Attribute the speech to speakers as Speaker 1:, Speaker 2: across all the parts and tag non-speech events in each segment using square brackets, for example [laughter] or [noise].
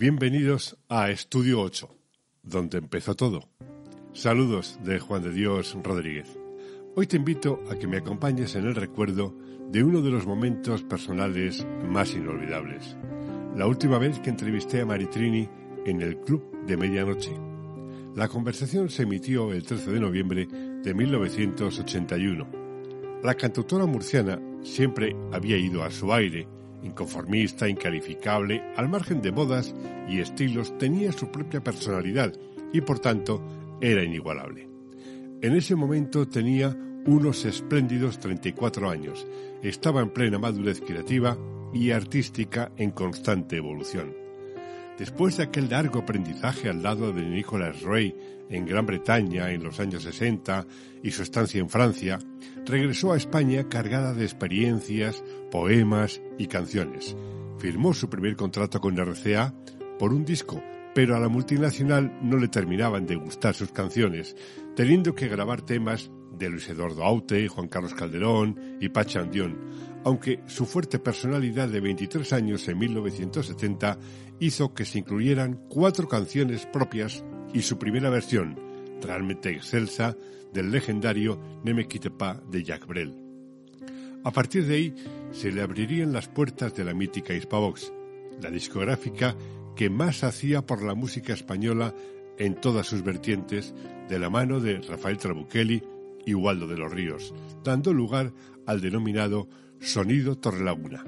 Speaker 1: Bienvenidos a Estudio 8, donde empezó todo. Saludos de Juan de Dios Rodríguez. Hoy te invito a que me acompañes en el recuerdo de uno de los momentos personales más inolvidables. La última vez que entrevisté a Maritrini en el Club de Medianoche. La conversación se emitió el 13 de noviembre de 1981. La cantautora murciana siempre había ido a su aire Inconformista, incalificable, al margen de modas y estilos, tenía su propia personalidad y por tanto era inigualable. En ese momento tenía unos espléndidos 34 años, estaba en plena madurez creativa y artística en constante evolución. Después de aquel largo aprendizaje al lado de Nicholas Ray en Gran Bretaña en los años 60 y su estancia en Francia, regresó a España cargada de experiencias, poemas y canciones. Firmó su primer contrato con RCA por un disco, pero a la multinacional no le terminaban de gustar sus canciones, teniendo que grabar temas de Luis Eduardo Aute, Juan Carlos Calderón y Pacha Andión, aunque su fuerte personalidad de 23 años en 1970 hizo que se incluyeran cuatro canciones propias y su primera versión, realmente excelsa, del legendario Ne me pas de Jacques Brel. A partir de ahí se le abrirían las puertas de la mítica Hispavox, la discográfica que más hacía por la música española en todas sus vertientes, de la mano de Rafael Trabuchelli y Waldo de los Ríos, dando lugar al denominado Sonido Torrelaguna,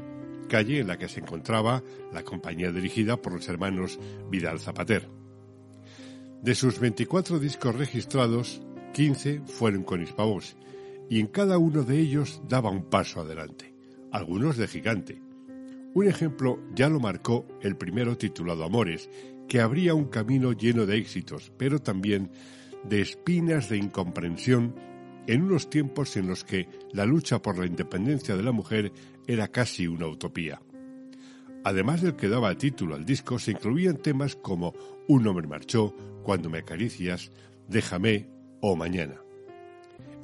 Speaker 1: calle en la que se encontraba la compañía dirigida por los hermanos Vidal Zapater. De sus 24 discos registrados, 15 fueron con Hispavox, y en cada uno de ellos daba un paso adelante, algunos de gigante. Un ejemplo ya lo marcó el primero titulado Amores, que abría un camino lleno de éxitos, pero también de espinas de incomprensión en unos tiempos en los que la lucha por la independencia de la mujer era casi una utopía. Además del que daba título al disco, se incluían temas como Un hombre marchó, Cuando me acaricias, Déjame o Mañana.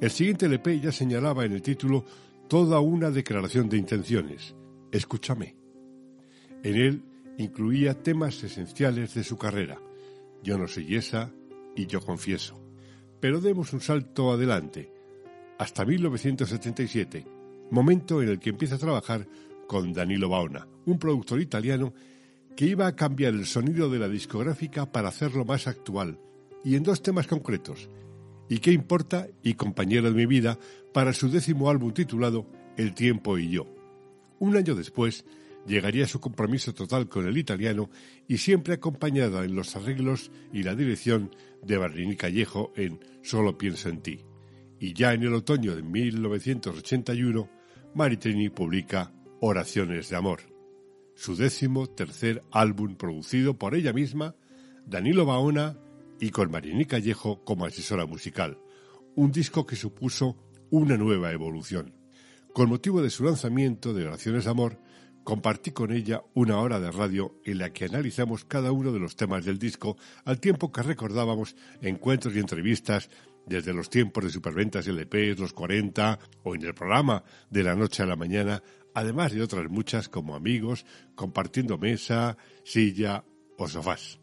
Speaker 1: El siguiente LP ya señalaba en el título toda una declaración de intenciones. Escúchame. En él incluía temas esenciales de su carrera. Yo no soy esa y yo confieso. Pero demos un salto adelante, hasta 1977, momento en el que empieza a trabajar con Danilo Baona, un productor italiano que iba a cambiar el sonido de la discográfica para hacerlo más actual, y en dos temas concretos, ¿Y qué importa? y Compañero de mi vida, para su décimo álbum titulado El tiempo y yo. Un año después, llegaría su compromiso total con el italiano y siempre acompañada en los arreglos y la dirección de Barrini Callejo en Solo pienso en ti. Y ya en el otoño de 1981, Maritrini publica Oraciones de Amor, su décimo tercer álbum producido por ella misma, Danilo Baona y con Marini Callejo como asesora musical, un disco que supuso una nueva evolución. Con motivo de su lanzamiento de Oraciones de Amor, compartí con ella una hora de radio en la que analizamos cada uno de los temas del disco al tiempo que recordábamos encuentros y entrevistas desde los tiempos de superventas LPs, los 40 o en el programa de la noche a la mañana, además de otras muchas como amigos, compartiendo mesa, silla o sofás.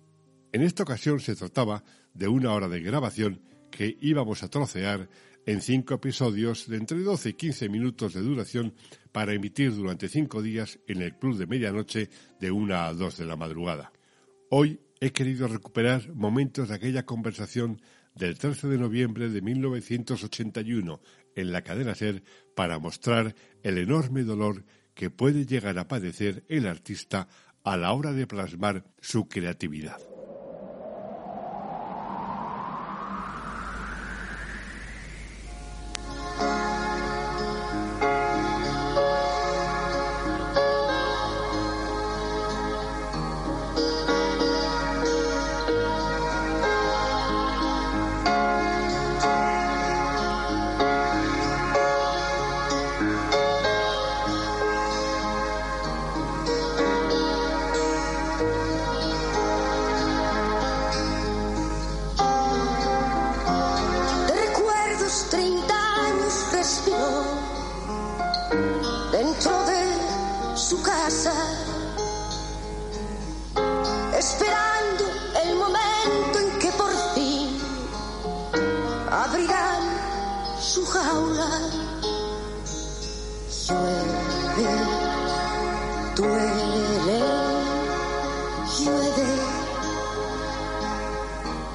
Speaker 1: En esta ocasión se trataba de una hora de grabación que íbamos a trocear en cinco episodios de entre 12 y 15 minutos de duración para emitir durante cinco días en el Club de Medianoche de una a dos de la madrugada. Hoy he querido recuperar momentos de aquella conversación del 13 de noviembre de 1981 en la cadena SER para mostrar el enorme dolor que puede llegar a padecer el artista a la hora de plasmar su creatividad.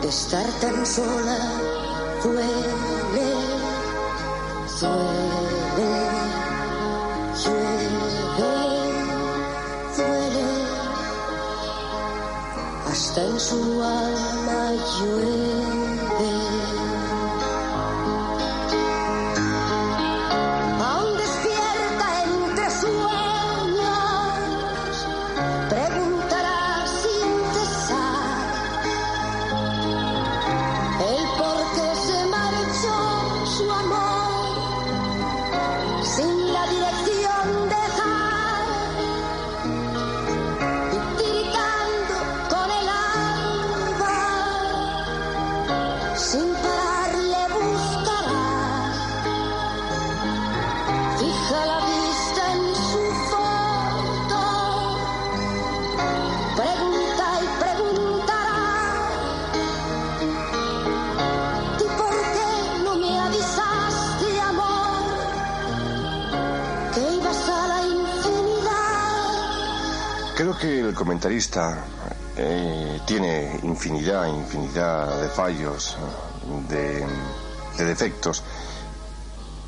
Speaker 2: Estar tan sola duele, duele, llueve, duele. Hasta en su alma llueve. Que
Speaker 3: el comentarista eh, tiene infinidad, infinidad de fallos, de, de defectos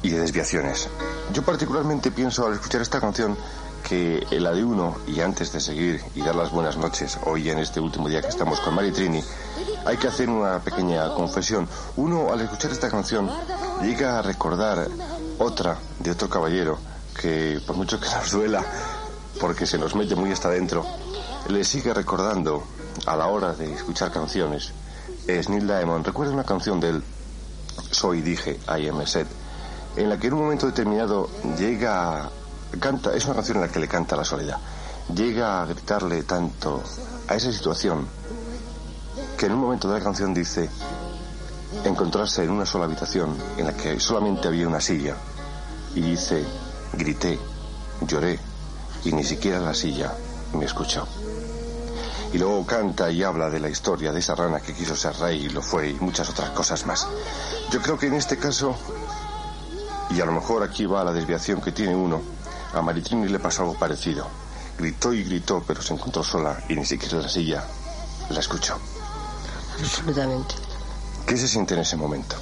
Speaker 3: y de desviaciones. Yo particularmente pienso al escuchar esta canción que la de uno, y antes de seguir y dar las buenas noches, hoy en este último día que estamos con Mari Trini, hay que hacer una pequeña confesión. Uno al escuchar esta canción llega a recordar otra de otro caballero que por mucho que nos duela, porque se nos mete muy hasta adentro, le sigue recordando a la hora de escuchar canciones. Es Neil Diamond. Recuerda una canción del Soy dije, I am set, en la que en un momento determinado llega, canta, es una canción en la que le canta la soledad, llega a gritarle tanto a esa situación que en un momento de la canción dice encontrarse en una sola habitación en la que solamente había una silla y dice grité, lloré y ni siquiera la silla me escuchó. Y luego canta y habla de la historia de esa rana que quiso ser rey y lo fue y muchas otras cosas más. Yo creo que en este caso, y a lo mejor aquí va la desviación que tiene uno, a Maritrini le pasó algo parecido. Gritó y gritó, pero se encontró sola y ni siquiera la silla la escuchó.
Speaker 4: Absolutamente.
Speaker 3: ¿Qué se siente en ese momento?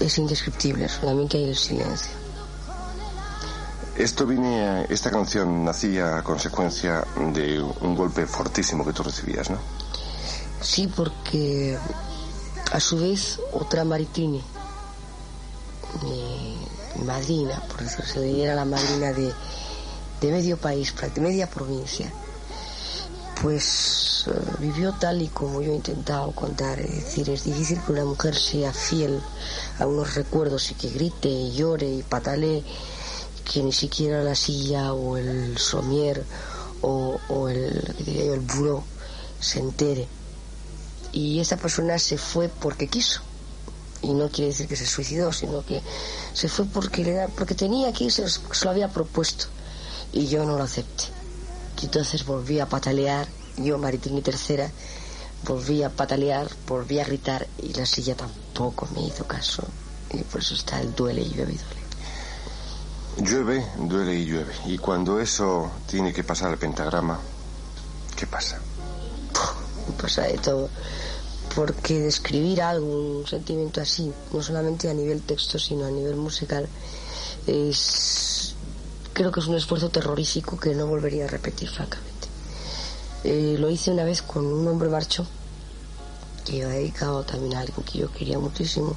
Speaker 4: Es indescriptible, solamente hay el silencio.
Speaker 3: Esto viene, a- esta canción nacía a consecuencia de un golpe fortísimo que tú recibías, ¿no?
Speaker 4: Sí, porque a su vez otra Maritini, mi, madrina, por decirse, era la madrina de, de medio país, prácti- media provincia, pues eh, vivió tal y como yo he intentado contar. Es decir, es difícil que una mujer sea fiel a unos recuerdos y que grite y llore y patalee que ni siquiera la silla o el somier o, el, ¿qué diría yo, el buró se entere. Y esa persona se fue porque quiso. Y no quiere decir que se suicidó, sino que se fue porque, le porque tenía que irse, se lo había propuesto. Y yo no lo acepté. Y entonces volví a patalear, yo, Maritini tercera, volví a patalear, volví a gritar y la silla tampoco me hizo caso. Y por eso está el duele y y duele.
Speaker 3: Llueve, duele y llueve. Y cuando eso tiene que pasar al pentagrama, ¿qué pasa?
Speaker 4: pasa de todo. Porque describir algo, un sentimiento así, no solamente a nivel texto, sino a nivel musical, es. Creo que es un esfuerzo terrorífico que no volvería a repetir, francamente. Eh, lo hice una vez con un hombre marcho, que iba dedicado también a algo que yo quería muchísimo,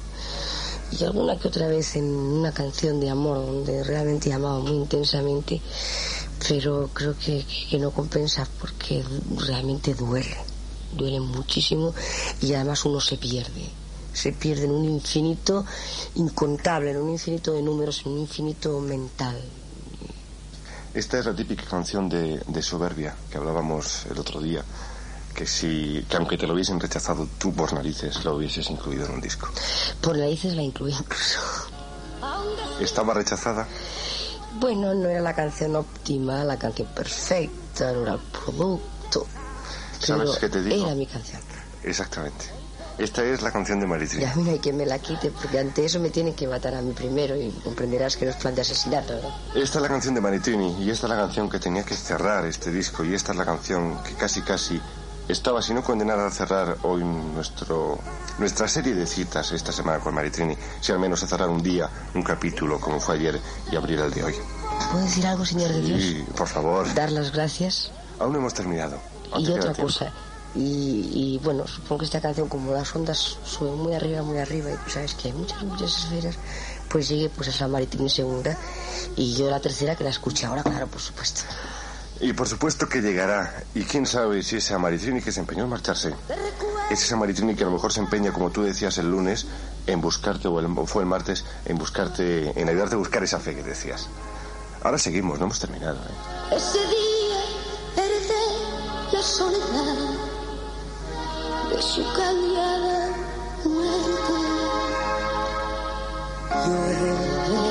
Speaker 4: y alguna que otra vez en una canción de amor, donde realmente amaba muy intensamente, pero creo que, que no compensa porque realmente duele duele muchísimo y además uno se pierde. Se pierde en un infinito incontable, en un infinito de números, en un infinito mental.
Speaker 3: Esta es la típica canción de soberbia que hablábamos el otro día. Que si, que aunque te lo hubiesen rechazado tú por narices, lo hubieses incluido en un disco.
Speaker 4: Por narices la incluí incluso.
Speaker 3: Estaba rechazada.
Speaker 4: Bueno, no era la canción óptima, la canción perfecta, no era el producto.
Speaker 3: ¿Sabes qué te digo?
Speaker 4: Era mi canción.
Speaker 3: Exactamente. Esta es la canción de Maritrini.
Speaker 4: Y a mí no hay que me la quite, porque ante eso me tienen que matar a mí primero y comprenderás que no es plan de asesinato, ¿no?
Speaker 3: Esta es la canción de Maritrini y esta es la canción que tenía que cerrar este disco y esta es la canción que casi casi estaba, si no condenada a cerrar hoy nuestro, nuestra serie de citas esta semana con Maritrini, si al menos a cerrar un día, un capítulo como fue ayer y abrir el de hoy.
Speaker 4: ¿Puedo decir algo, señor de Dios?
Speaker 3: Sí, por favor.
Speaker 4: Dar las gracias.
Speaker 3: Aún no hemos terminado. Aún
Speaker 4: Y
Speaker 3: te
Speaker 4: otra cosa. Y, y, bueno, supongo que esta canción, como las ondas suben muy arriba, muy arriba, y tú sabes que hay muchas, muchas esferas, pues llegue pues a San Martín segunda, y yo la tercera que la escuché ahora, claro, por supuesto.
Speaker 3: Y por supuesto que llegará. Y quién sabe si ese Maritrini que se empeñó en marcharse. Es ese Maritrini que a lo mejor se empeña, como tú decías el lunes, en buscarte, o, el- fue el martes, en buscarte, en ayudarte a buscar esa fe que decías. Ahora seguimos, no hemos terminado. ¿eh?
Speaker 2: Ese día heredé la soledad de su callada muerte. Llueve,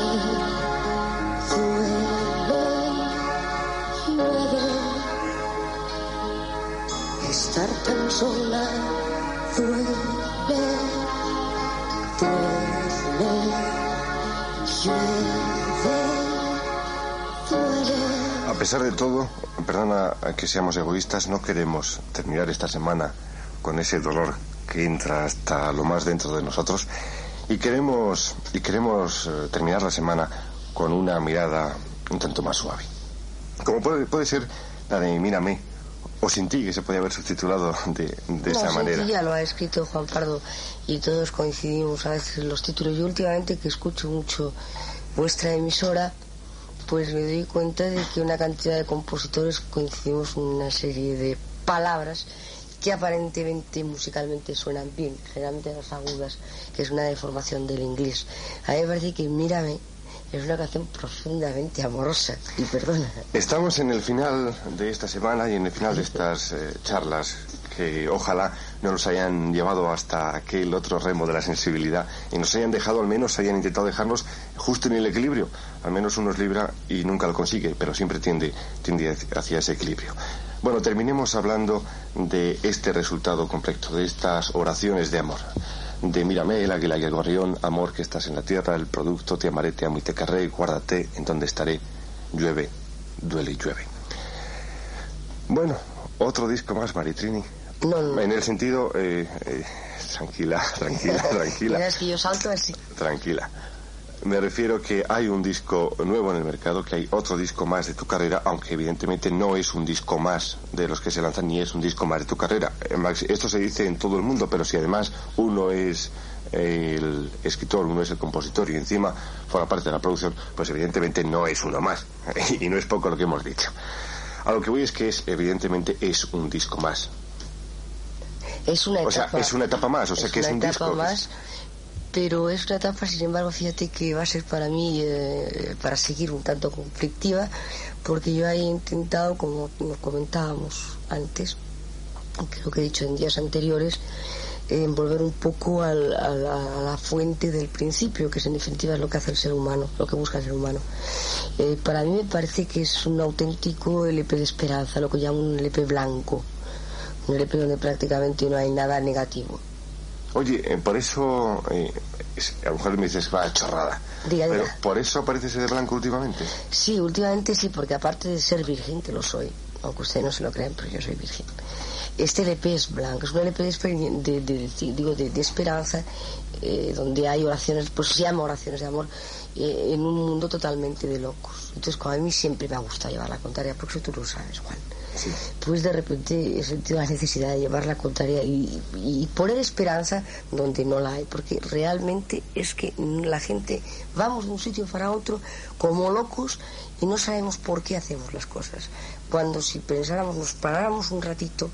Speaker 3: A pesar de todo, perdona que seamos egoístas, no queremos terminar esta semana con ese dolor que entra hasta lo más dentro de nosotros y queremos y queremos eh, terminar la semana con una mirada un tanto más suave. Como puede, puede ser la de Mírame o Sin ti, que se podía haber subtitulado de, de
Speaker 4: no,
Speaker 3: esa
Speaker 4: sí,
Speaker 3: manera.
Speaker 4: sí, ya lo ha escrito Juan Pardo y todos coincidimos a veces en los títulos. Yo últimamente que escucho mucho vuestra emisora, pues me doy cuenta de que una cantidad de compositores coincidimos en una serie de palabras que aparentemente musicalmente suenan bien, generalmente las agudas, que es una deformación del inglés. A mí me parece que Mírame es una canción profundamente amorosa, y perdona.
Speaker 3: Estamos en el final de esta semana y en el final de estas eh, charlas que ojalá no nos hayan llevado hasta aquel otro remo de la sensibilidad y nos hayan dejado, al menos hayan intentado dejarnos justo en el equilibrio. Al menos uno es libra y nunca lo consigue, pero siempre tiende, tiende hacia ese equilibrio. Bueno, terminemos hablando de este resultado completo, de estas oraciones de amor. De mírame, el águila y el gorrión, amor que estás en la tierra, el producto, te amaré, te amo y te querré, guárdate en donde estaré, llueve, duele y llueve. Bueno, otro disco más, Maritrini.
Speaker 4: No, no.
Speaker 3: En el sentido, eh, eh, tranquila, [laughs] tranquila, tranquila,
Speaker 4: es que yo salto así.
Speaker 3: tranquila. Me refiero que hay un disco nuevo en el mercado, que hay otro disco más de tu carrera, aunque evidentemente no es un disco más de los que se lanzan, ni es un disco más de tu carrera. Eh, Esto se dice en todo el mundo, pero si además uno es el escritor, uno es el compositor y encima forma parte de la producción, pues evidentemente no es uno más. [laughs] Y no es poco lo que hemos dicho. A lo que voy es que es, evidentemente, es un disco más.
Speaker 4: Es una
Speaker 3: O sea,
Speaker 4: etapa.
Speaker 3: es una etapa más, o sea, que es un
Speaker 4: etapa
Speaker 3: disco.
Speaker 4: más, pero es una etapa, sin embargo, fíjate que va a ser para mí, eh, para seguir un tanto conflictiva, porque yo he intentado, como nos comentábamos antes, creo que he dicho en días anteriores, eh, volver un poco a, la, fuente del principio, que es en definitiva lo que hace el ser humano, lo que busca el ser humano. Eh, para mí me parece que es un auténtico LP de esperanza, lo que llamo un LP blanco, un LP donde prácticamente no hay nada negativo.
Speaker 3: Oye, eh, por eso, eh, a lo mejor me dices, va, chorrada.
Speaker 4: Diga,
Speaker 3: Pero
Speaker 4: diga.
Speaker 3: por eso aparece ese de blanco últimamente.
Speaker 4: Sí, últimamente sí, porque aparte de ser virgen, que lo soy, aunque ustedes no se lo crean, pero yo soy virgen. Este LP es blanco, es un LP de, de- digo, de, de esperanza, eh, donde hay oraciones, pues se llama oraciones de amor, eh, en un mundo totalmente de locos. Entonces, como a mí siempre me ha gustado llevar la contraria, porque eso tú lo sabes, Juan.
Speaker 3: Sí.
Speaker 4: Pues de repente he sentido la necesidad de llevar la contraria y, y poner esperanza donde no la hay, porque realmente es que la gente vamos de un sitio para otro como locos y no sabemos por qué hacemos las cosas. Cuando si pensáramos, nos paráramos un ratito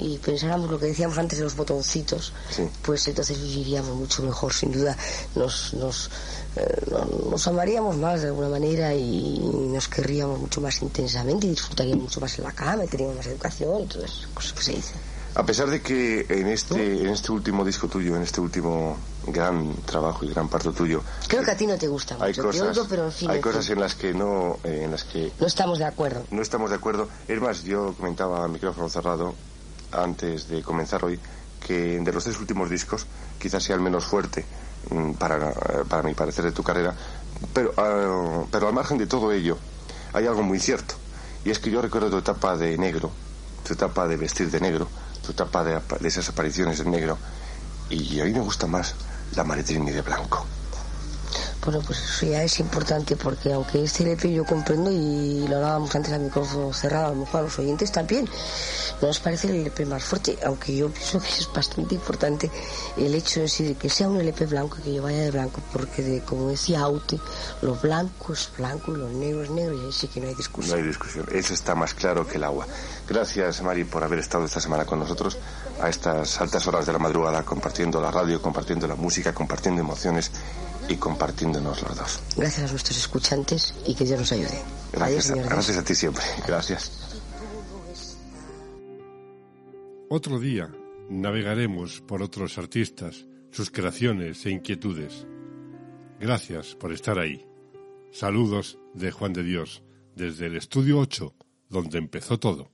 Speaker 4: y pensáramos lo que decíamos antes de los botoncitos,
Speaker 3: Sí.
Speaker 4: pues entonces viviríamos mucho mejor, sin duda. Nos, nos, eh, no- nos amaríamos más de alguna manera y nos querríamos mucho más intensamente y disfrutaríamos mucho más en la cama y teníamos más educación y todas esas cosas que se dicen.
Speaker 3: A pesar de que en este, en este último disco tuyo, en este último gran trabajo y gran parto tuyo,
Speaker 4: Creo que a ti no te gusta
Speaker 3: hay
Speaker 4: mucho, te
Speaker 3: cosas,
Speaker 4: oigo, pero en fin,
Speaker 3: hay
Speaker 4: en
Speaker 3: cosas
Speaker 4: fin,
Speaker 3: en las que no, eh, en las que
Speaker 4: no estamos de acuerdo.
Speaker 3: no estamos de acuerdo. Es más, yo comentaba a micrófono cerrado antes de comenzar hoy que de los tres últimos discos quizás sea el menos fuerte mm, para, para mi parecer de tu carrera, pero, ah, pero al margen de todo ello hay algo muy cierto, y es que yo recuerdo tu etapa de negro, tu etapa de vestir de negro, tu etapa de, de esas apariciones en negro, y a mí me gusta más la Maritrini de blanco.
Speaker 4: Bueno, pues eso ya es importante porque aunque este LP yo comprendo y lo hablábamos antes a micrófono cerrado, a lo mejor a los oyentes también, nos parece el LP más fuerte, aunque yo pienso que es bastante importante el hecho de, decir que sea un LP blanco y que yo vaya de blanco, porque de, como decía Aute, lo blanco es blanco y lo negro es negro y ahí sí que no hay discusión.
Speaker 3: No hay discusión, eso está más claro que el agua. Gracias Mari por haber estado esta semana con nosotros a estas altas horas de la madrugada compartiendo la radio, compartiendo la música, compartiendo emociones y compartiéndonos los dos.
Speaker 4: Gracias a nuestros escuchantes y que Dios nos ayude.
Speaker 3: Gracias, Adiós, gracias a ti siempre. Gracias.
Speaker 1: Otro día navegaremos por otros artistas, sus creaciones e inquietudes. Gracias por estar ahí. Saludos de Juan de Dios desde el estudio 8, donde empezó todo.